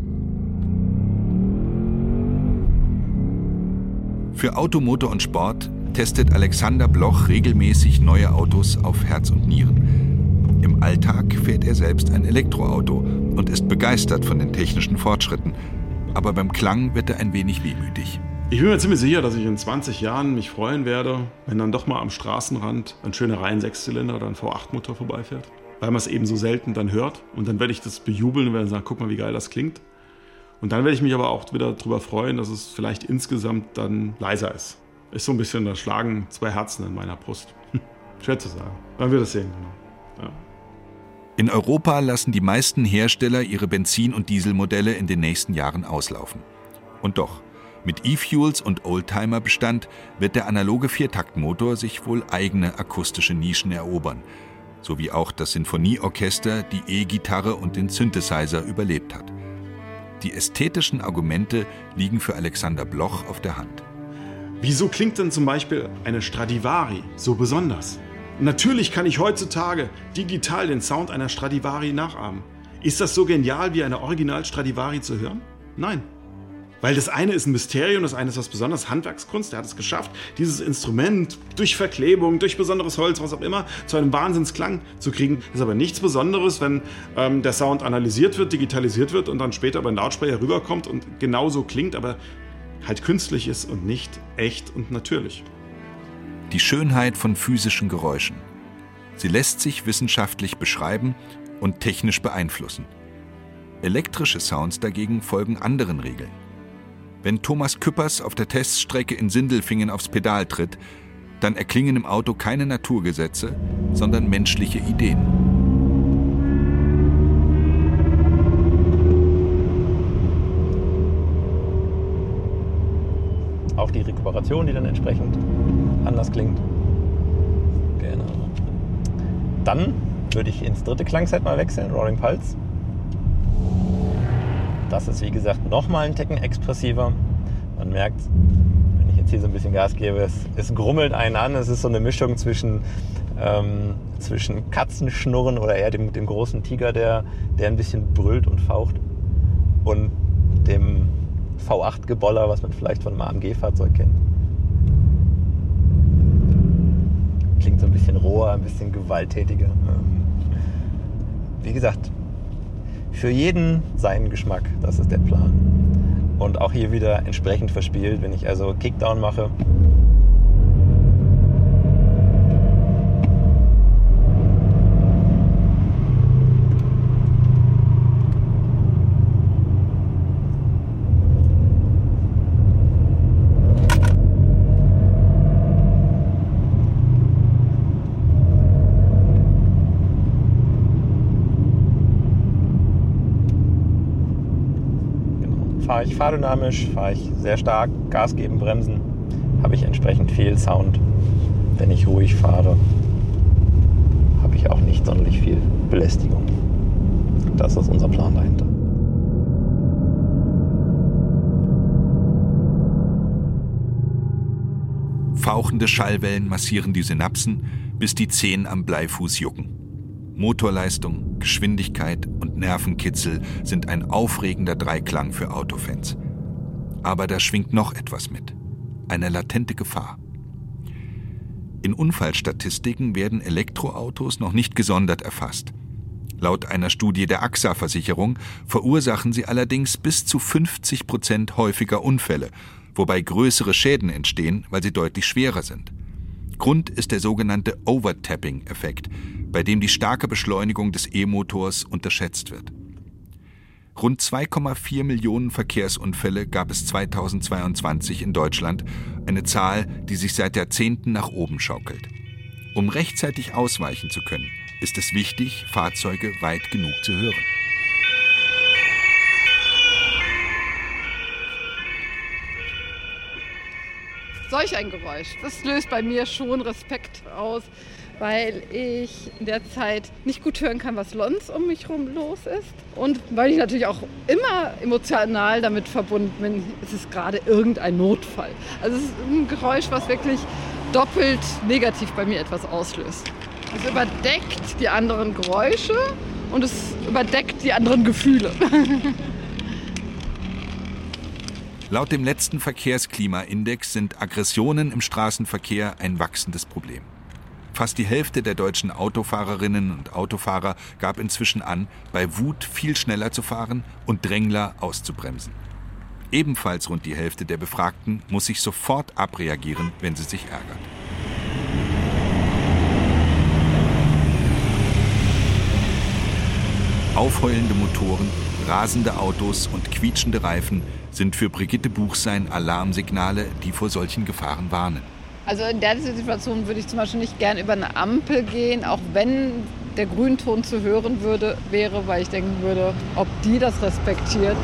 Für Automotor und Sport testet Alexander Bloch regelmäßig neue Autos auf Herz und Nieren. Im Alltag fährt er selbst ein Elektroauto und ist begeistert von den technischen Fortschritten. Aber beim Klang wird er ein wenig wehmütig.
Ich bin mir ziemlich sicher, dass ich in 20 Jahren mich freuen werde, wenn dann doch mal am Straßenrand ein schöner Reihen-Sechszylinder oder ein V8-Motor vorbeifährt. Weil man es eben so selten dann hört. Und dann werde ich das bejubeln und werde sagen, guck mal, wie geil das klingt. Und dann werde ich mich aber auch wieder darüber freuen, dass es vielleicht insgesamt dann leiser ist. Ist so ein bisschen, da schlagen zwei Herzen in meiner Brust. Schwer zu sagen. Man wird es sehen, genau. Ja.
In Europa lassen die meisten Hersteller ihre Benzin- und Dieselmodelle in den nächsten Jahren auslaufen. Und doch, mit E-Fuels und Oldtimer-Bestand wird der analoge Viertaktmotor sich wohl eigene akustische Nischen erobern, so wie auch das Sinfonieorchester die E-Gitarre und den Synthesizer überlebt hat. Die ästhetischen Argumente liegen für Alexander Bloch auf der Hand.
Wieso klingt denn zum Beispiel eine Stradivari so besonders? Natürlich kann ich heutzutage digital den Sound einer Stradivari nachahmen. Ist das so genial wie eine Original Stradivari zu hören? Nein. Weil das eine ist ein Mysterium, das eine ist was Besonderes, Handwerkskunst. Der hat es geschafft, dieses Instrument durch Verklebung, durch besonderes Holz, was auch immer, zu einem Wahnsinnsklang zu kriegen. Das ist aber nichts Besonderes, wenn ähm, der Sound analysiert wird, digitalisiert wird und dann später einen Lautsprecher rüberkommt und genauso klingt, aber halt künstlich ist und nicht echt und natürlich.
Die Schönheit von physischen Geräuschen. Sie lässt sich wissenschaftlich beschreiben und technisch beeinflussen. Elektrische Sounds dagegen folgen anderen Regeln. Wenn Thomas Küppers auf der Teststrecke in Sindelfingen aufs Pedal tritt, dann erklingen im Auto keine Naturgesetze, sondern menschliche Ideen.
Auch die Rekuperation, die dann entsprechend anders klingt. Genau. Dann würde ich ins dritte Klangset mal wechseln, Roaring Pulse. Das ist wie gesagt nochmal ein Ticken expressiver. Man merkt, wenn ich jetzt hier so ein bisschen Gas gebe, es, es grummelt einen an. Es ist so eine Mischung zwischen, ähm, zwischen Katzenschnurren oder eher dem, dem großen Tiger, der, der ein bisschen brüllt und faucht. Und dem V8-Geboller, was man vielleicht von einem AMG-Fahrzeug kennt. Klingt so ein bisschen roher, ein bisschen gewalttätiger. Ähm, wie gesagt, für jeden seinen Geschmack, das ist der Plan. Und auch hier wieder entsprechend verspielt, wenn ich also Kickdown mache, fahre ich fahrdynamisch, fahre ich sehr stark, Gas geben, bremsen, habe ich entsprechend viel Sound. Wenn ich ruhig fahre, habe ich auch nicht sonderlich viel Belästigung. Das ist unser Plan dahinter.
Fauchende Schallwellen massieren die Synapsen, bis die Zehen am Bleifuß jucken. Motorleistung, Geschwindigkeit und Nervenkitzel sind ein aufregender Dreiklang für Autofans. Aber da schwingt noch etwas mit. Eine latente Gefahr. In Unfallstatistiken werden Elektroautos noch nicht gesondert erfasst. Laut einer Studie der AXA-Versicherung verursachen sie allerdings bis zu 50 Prozent häufiger Unfälle, wobei größere Schäden entstehen, weil sie deutlich schwerer sind. Grund ist der sogenannte Overtapping-Effekt, bei dem die starke Beschleunigung des E-Motors unterschätzt wird. Rund 2,4 Millionen Verkehrsunfälle gab es 2022 in Deutschland, eine Zahl, die sich seit Jahrzehnten nach oben schaukelt. Um rechtzeitig ausweichen zu können, ist es wichtig, Fahrzeuge weit genug zu hören.
Solch ein Geräusch, das löst bei mir schon Respekt aus weil ich in der Zeit nicht gut hören kann, was sonst um mich herum los ist. Und weil ich natürlich auch immer emotional damit verbunden bin, ist es gerade irgendein Notfall. Also es ist ein Geräusch, was wirklich doppelt negativ bei mir etwas auslöst. Es überdeckt die anderen Geräusche und es überdeckt die anderen Gefühle.
Laut dem letzten Verkehrsklimaindex sind Aggressionen im Straßenverkehr ein wachsendes Problem. Fast die Hälfte der deutschen Autofahrerinnen und Autofahrer gab inzwischen an, bei Wut viel schneller zu fahren und Drängler auszubremsen. Ebenfalls rund die Hälfte der Befragten muss sich sofort abreagieren, wenn sie sich ärgert. Aufheulende Motoren, rasende Autos und quietschende Reifen sind für Brigitte Buchsein Alarmsignale, die vor solchen Gefahren warnen.
Also in der Situation würde ich zum Beispiel nicht gern über eine Ampel gehen, auch wenn der Grünton zu hören würde, wäre, weil ich denken würde, ob die das respektiert.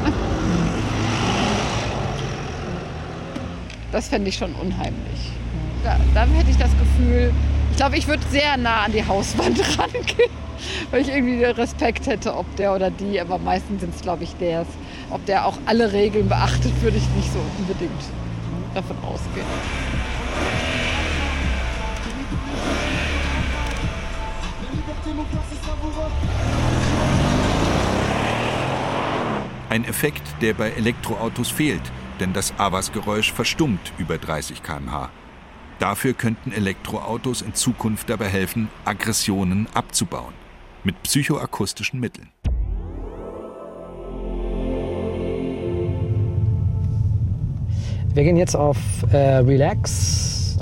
Das fände ich schon unheimlich. Da, da hätte ich das Gefühl, ich glaube, ich würde sehr nah an die Hauswand rangehen, weil ich irgendwie Respekt hätte, ob der oder die, aber meistens sind es, glaube ich, der. Ob der auch alle Regeln beachtet, würde ich nicht so unbedingt davon ausgehen.
Ein Effekt, der bei Elektroautos fehlt, denn das Avas-Geräusch verstummt über 30 km/h. Dafür könnten Elektroautos in Zukunft dabei helfen, Aggressionen abzubauen. Mit psychoakustischen Mitteln.
Wir gehen jetzt auf äh, Relax.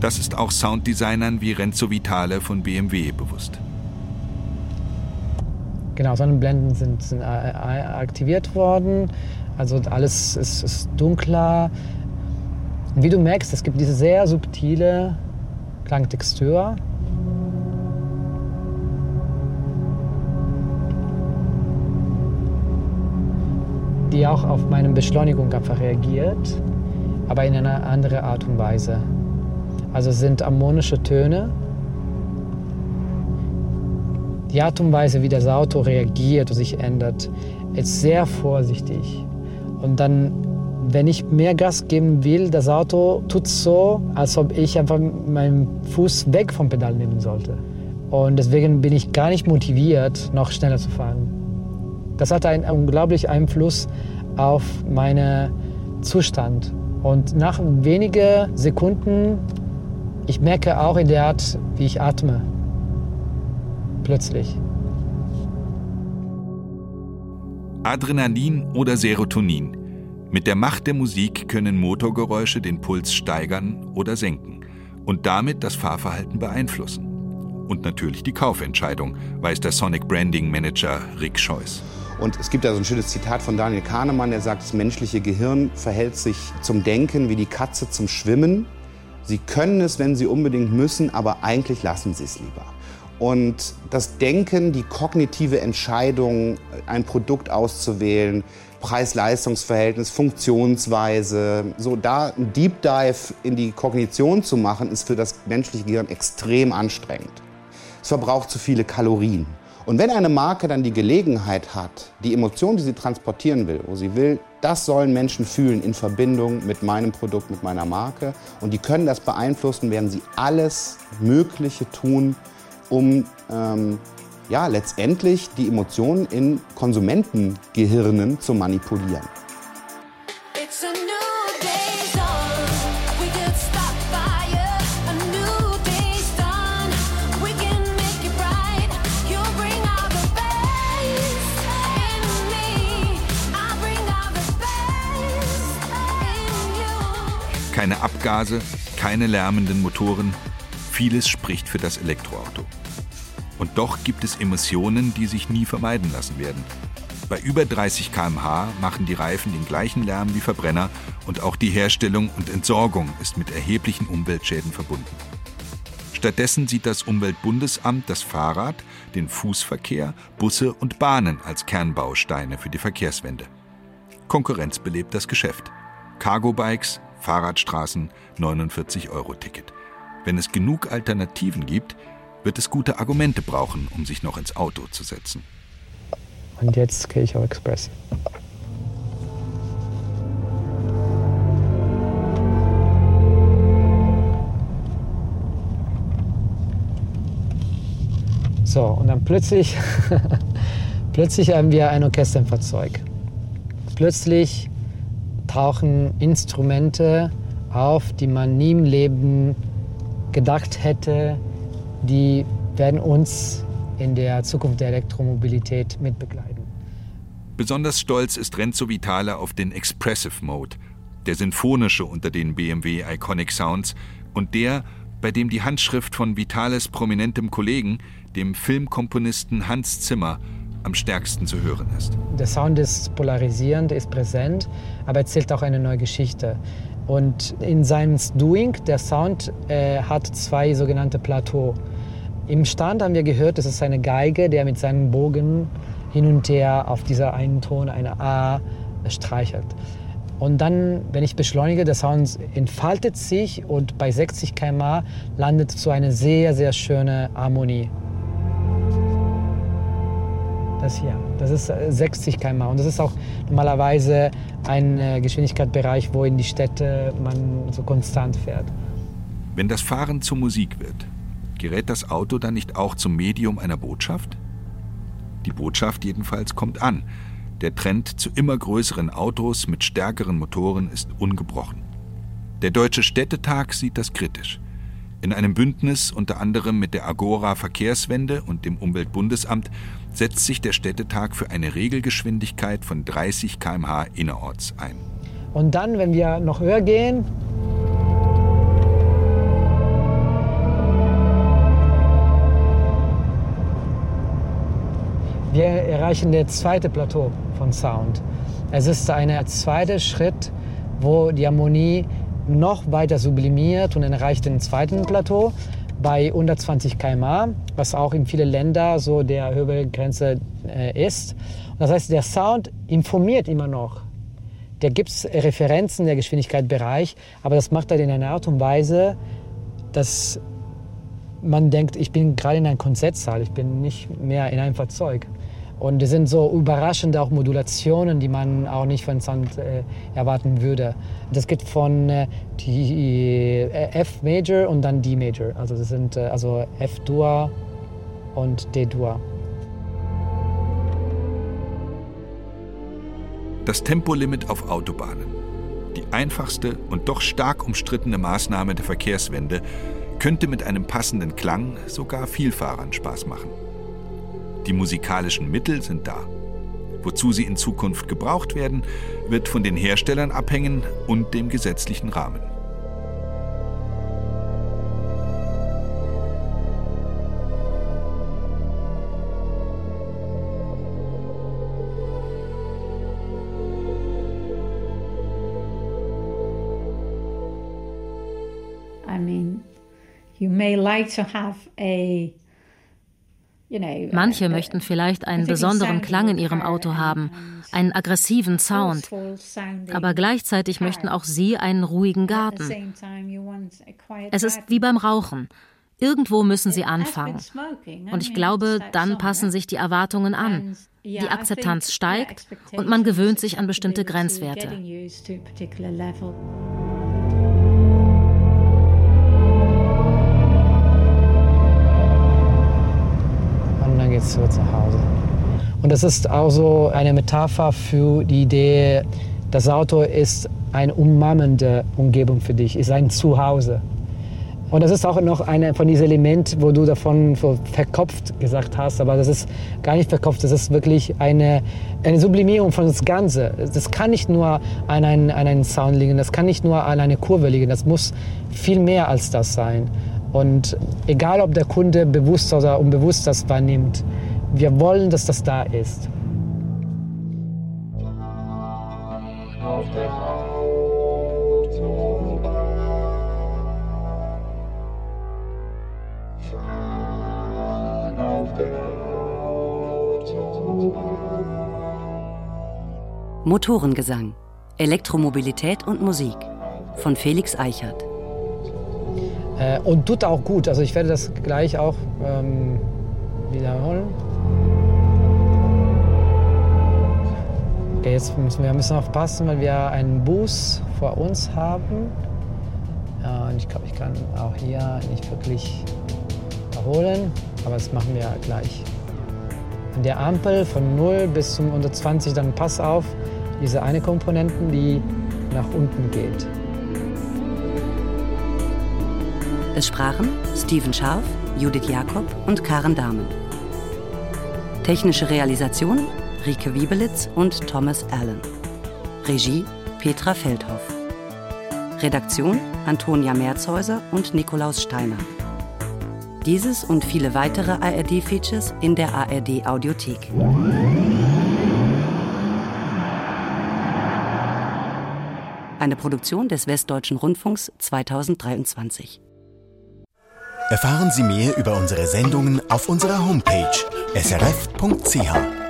Das ist auch Sounddesignern wie Renzo Vitale von BMW bewusst.
Genau, Sonnenblenden sind, sind äh, äh, aktiviert worden. Also alles ist, ist dunkler. Und wie du merkst, es gibt diese sehr subtile Klangtextur. Die auch auf meine Beschleunigung einfach reagiert, aber in einer anderen Art und Weise. Also sind harmonische Töne, die Art und Weise, wie das Auto reagiert und sich ändert, ist sehr vorsichtig. Und dann, wenn ich mehr Gas geben will, das Auto tut so, als ob ich einfach meinen Fuß weg vom Pedal nehmen sollte. Und deswegen bin ich gar nicht motiviert, noch schneller zu fahren. Das hat einen unglaublichen Einfluss auf meinen Zustand. Und nach wenigen Sekunden, ich merke auch in der Art, wie ich atme. Plötzlich.
Adrenalin oder Serotonin. Mit der Macht der Musik können Motorgeräusche den Puls steigern oder senken und damit das Fahrverhalten beeinflussen. Und natürlich die Kaufentscheidung, weiß der Sonic Branding Manager Rick Scheuss.
Und es gibt da so ein schönes Zitat von Daniel Kahnemann, der sagt, das menschliche Gehirn verhält sich zum Denken wie die Katze zum Schwimmen. Sie können es, wenn sie unbedingt müssen, aber eigentlich lassen sie es lieber. Und das Denken, die kognitive Entscheidung, ein Produkt auszuwählen, Preis-Leistungs-Verhältnis, Funktionsweise, so da ein Deep Dive in die Kognition zu machen, ist für das menschliche Gehirn extrem anstrengend. Es verbraucht zu viele Kalorien. Und wenn eine Marke dann die Gelegenheit hat, die Emotion, die sie transportieren will, wo sie will, das sollen Menschen fühlen in Verbindung mit meinem Produkt, mit meiner Marke, und die können das beeinflussen, werden sie alles Mögliche tun, um ähm, ja, letztendlich die Emotionen in Konsumentengehirnen zu manipulieren.
Keine Abgase, keine lärmenden Motoren. Vieles spricht für das Elektroauto. Und doch gibt es Emissionen, die sich nie vermeiden lassen werden. Bei über 30 km/h machen die Reifen den gleichen Lärm wie Verbrenner und auch die Herstellung und Entsorgung ist mit erheblichen Umweltschäden verbunden. Stattdessen sieht das Umweltbundesamt das Fahrrad, den Fußverkehr, Busse und Bahnen als Kernbausteine für die Verkehrswende. Konkurrenz belebt das Geschäft. Cargo-Bikes, Fahrradstraßen, 49-Euro-Ticket. Wenn es genug Alternativen gibt, wird es gute Argumente brauchen, um sich noch ins Auto zu setzen.
Und jetzt gehe ich auf Express. So, und dann plötzlich, plötzlich haben wir ein Orchester im Fahrzeug. Plötzlich tauchen Instrumente auf, die man nie im Leben gedacht hätte, die werden uns in der Zukunft der Elektromobilität mitbegleiten.
Besonders stolz ist Renzo Vitale auf den Expressive Mode, der sinfonische unter den BMW Iconic Sounds und der, bei dem die Handschrift von Vitales prominentem Kollegen, dem Filmkomponisten Hans Zimmer, am stärksten zu hören ist.
Der Sound ist polarisierend, ist präsent, aber erzählt auch eine neue Geschichte. Und in seinem Doing, der Sound äh, hat zwei sogenannte Plateaux. Im Stand haben wir gehört, das ist eine Geige, der mit seinem Bogen hin und her auf dieser einen Ton, eine A, streichelt. Und dann, wenn ich beschleunige, der Sound entfaltet sich und bei 60 km/h landet so eine sehr, sehr schöne Harmonie. Das hier, das ist 60 km/h und das ist auch normalerweise ein äh, Geschwindigkeitsbereich, wo in die Städte man so konstant fährt.
Wenn das Fahren zur Musik wird, gerät das Auto dann nicht auch zum Medium einer Botschaft? Die Botschaft jedenfalls kommt an. Der Trend zu immer größeren Autos mit stärkeren Motoren ist ungebrochen. Der Deutsche Städtetag sieht das kritisch. In einem Bündnis unter anderem mit der Agora Verkehrswende und dem Umweltbundesamt setzt sich der Städtetag für eine Regelgeschwindigkeit von 30 km/h innerorts ein.
Und dann, wenn wir noch höher gehen, wir erreichen das zweite Plateau von Sound. Es ist ein zweiter Schritt, wo die Harmonie noch weiter sublimiert und erreicht den zweiten Plateau bei 120 km/h, was auch in vielen Ländern so der Höchstgrenze äh, ist. Und das heißt, der Sound informiert immer noch. Der gibt Referenzen der Geschwindigkeitsbereich, aber das macht er in einer Art und Weise, dass man denkt, ich bin gerade in einem Konzertsaal, ich bin nicht mehr in einem Fahrzeug. Und es sind so überraschende auch Modulationen, die man auch nicht von Sound äh, erwarten würde. Das geht von äh, die, äh, F Major und dann D Major. Also das sind äh, also F Dur und D Dur.
Das Tempolimit auf Autobahnen. Die einfachste und doch stark umstrittene Maßnahme der Verkehrswende könnte mit einem passenden Klang sogar Vielfahrern Spaß machen. Die musikalischen Mittel sind da. Wozu sie in Zukunft gebraucht werden, wird von den Herstellern abhängen und dem gesetzlichen Rahmen.
I mean, you may like to have a
Manche möchten vielleicht einen besonderen Klang in ihrem Auto haben, einen aggressiven Sound, aber gleichzeitig möchten auch sie einen ruhigen Garten. Es ist wie beim Rauchen. Irgendwo müssen sie anfangen. Und ich glaube, dann passen sich die Erwartungen an. Die Akzeptanz steigt und man gewöhnt sich an bestimmte Grenzwerte.
Geht's zurück zu Hause. Und das ist auch so eine Metapher für die Idee, das Auto ist eine ummammende Umgebung für dich, ist ein Zuhause. Und das ist auch noch einer von diesen Elementen, wo du davon verkopft gesagt hast, aber das ist gar nicht verkopft, das ist wirklich eine, eine Sublimierung von das Ganze. Das kann nicht nur an einem, an einem Sound liegen, das kann nicht nur an einer Kurve liegen, das muss viel mehr als das sein. Und egal, ob der Kunde bewusst oder unbewusst das wahrnimmt, wir wollen, dass das da ist.
Motorengesang, Elektromobilität und Musik von Felix Eichert.
Äh, und tut auch gut. Also ich werde das gleich auch ähm, wiederholen. Okay, jetzt müssen wir bisschen aufpassen, weil wir einen Bus vor uns haben. Und ich glaube, ich kann auch hier nicht wirklich erholen, aber das machen wir gleich. An der Ampel von 0 bis zum 120, dann pass auf, diese eine Komponenten, die nach unten geht.
Es sprachen Steven Scharf, Judith Jakob und Karen Dahmen. Technische Realisation Rike Wiebelitz und Thomas Allen. Regie Petra Feldhoff. Redaktion Antonia Merzhäuser und Nikolaus Steiner. Dieses und viele weitere ARD-Features in der ARD Audiothek. Eine Produktion des Westdeutschen Rundfunks 2023.
Erfahren Sie mehr über unsere Sendungen auf unserer Homepage srf.ch.